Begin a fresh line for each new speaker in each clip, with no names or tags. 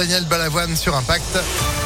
Daniel Balavoine sur Impact.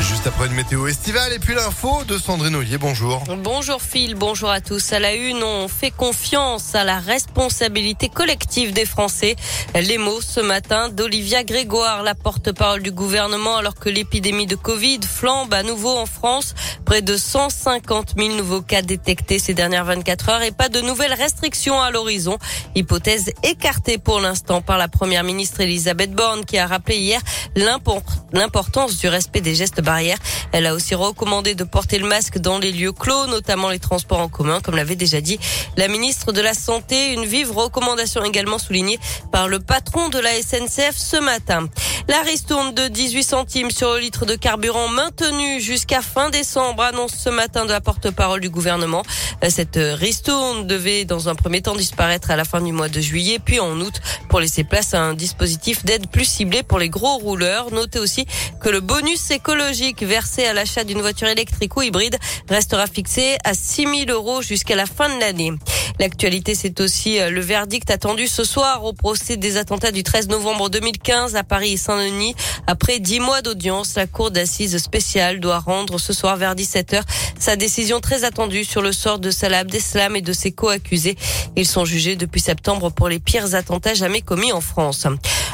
Juste après une météo estivale et puis l'info de Sandrine Ollier. Bonjour.
Bonjour Phil, bonjour à tous. À la une, on fait confiance à la responsabilité collective des Français. Les mots ce matin d'Olivia Grégoire, la porte-parole du gouvernement, alors que l'épidémie de Covid flambe à nouveau en France. Près de 150 000 nouveaux cas détectés ces dernières 24 heures et pas de nouvelles restrictions à l'horizon. Hypothèse écartée pour l'instant par la première ministre Elisabeth Borne qui a rappelé hier l'importance du respect des gestes barrières. Elle a aussi recommandé de porter le masque dans les lieux clos, notamment les transports en commun, comme l'avait déjà dit la ministre de la Santé. Une vive recommandation également soulignée par le patron de la SNCF ce matin. La ristourne de 18 centimes sur le litre de carburant maintenue jusqu'à fin décembre, annonce ce matin de la porte-parole du gouvernement. Cette ristourne devait dans un premier temps disparaître à la fin du mois de juillet, puis en août pour laisser place à un dispositif d'aide plus ciblé pour les gros rouleurs. Notez aussi que le bonus écologique versé à l'achat d'une voiture électrique ou hybride restera fixé à 6 000 euros jusqu'à la fin de l'année. L'actualité, c'est aussi euh, le verdict attendu ce soir au procès des attentats du 13 novembre 2015 à Paris et Saint-Denis. Après dix mois d'audience, la cour d'assises spéciale doit rendre ce soir vers 17h sa décision très attendue sur le sort de Salah Abdeslam et de ses co-accusés. Ils sont jugés depuis septembre pour les pires attentats jamais commis en France.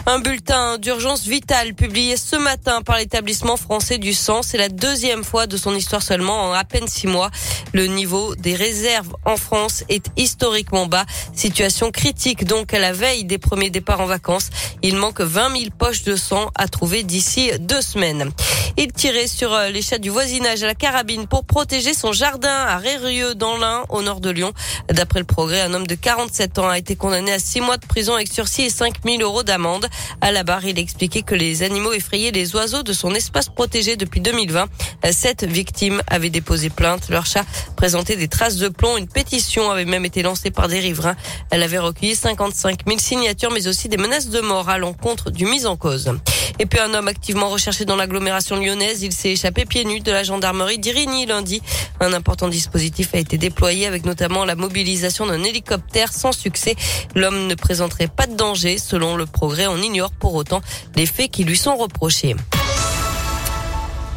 Un bulletin d'urgence vitale publié ce matin par l'établissement français du sang. C'est la deuxième fois de son histoire seulement en à peine six mois. Le niveau des réserves en France est historiquement bas. Situation critique donc à la veille des premiers départs en vacances. Il manque 20 000 poches de sang à trouver d'ici deux semaines. Il tirait sur euh, les chats du voisinage à la carabine pour protéger son jardin à Rérieux dans l'Ain, au nord de Lyon. D'après le progrès, un homme de 47 ans a été condamné à six mois de prison avec sursis et 5 000 euros d'amende. À la barre, il expliquait que les animaux effrayaient les oiseaux de son espace protégé depuis 2020. Sept victimes avaient déposé plainte. Leur chat présentait des traces de plomb. Une pétition avait même été lancée par des riverains. Elle avait recueilli 55 000 signatures, mais aussi des menaces de mort à l'encontre du mis en cause. Et puis un homme activement recherché dans l'agglomération lyonnaise, il s'est échappé pieds nus de la gendarmerie d'Irigny lundi. Un important dispositif a été déployé avec notamment la mobilisation d'un hélicoptère sans succès. L'homme ne présenterait pas de danger. Selon le progrès, on ignore pour autant les faits qui lui sont reprochés.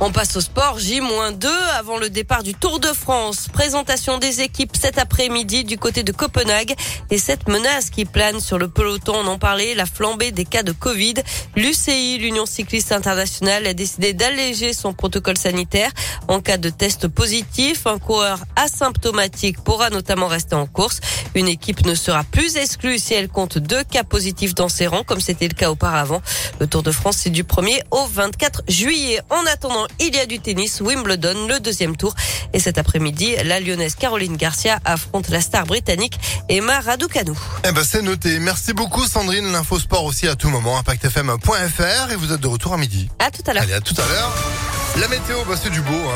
On passe au sport. J-2 avant le départ du Tour de France. Présentation des équipes cet après-midi du côté de Copenhague. Et cette menace qui plane sur le peloton, on en parlait, la flambée des cas de Covid. L'UCI, l'Union cycliste internationale, a décidé d'alléger son protocole sanitaire. En cas de test positif, un coureur asymptomatique pourra notamment rester en course. Une équipe ne sera plus exclue si elle compte deux cas positifs dans ses rangs, comme c'était le cas auparavant. Le Tour de France, c'est du 1er au 24 juillet. En attendant, il y a du tennis, Wimbledon, le deuxième tour. Et cet après-midi, la lyonnaise Caroline Garcia affronte la star britannique Emma Raducanu.
Eh ben, c'est noté. Merci beaucoup, Sandrine. L'info sport aussi à tout moment. ImpactFM.fr et vous êtes de retour à midi.
À tout à l'heure.
Allez, à tout à l'heure. La météo, bah, c'est du beau. Hein.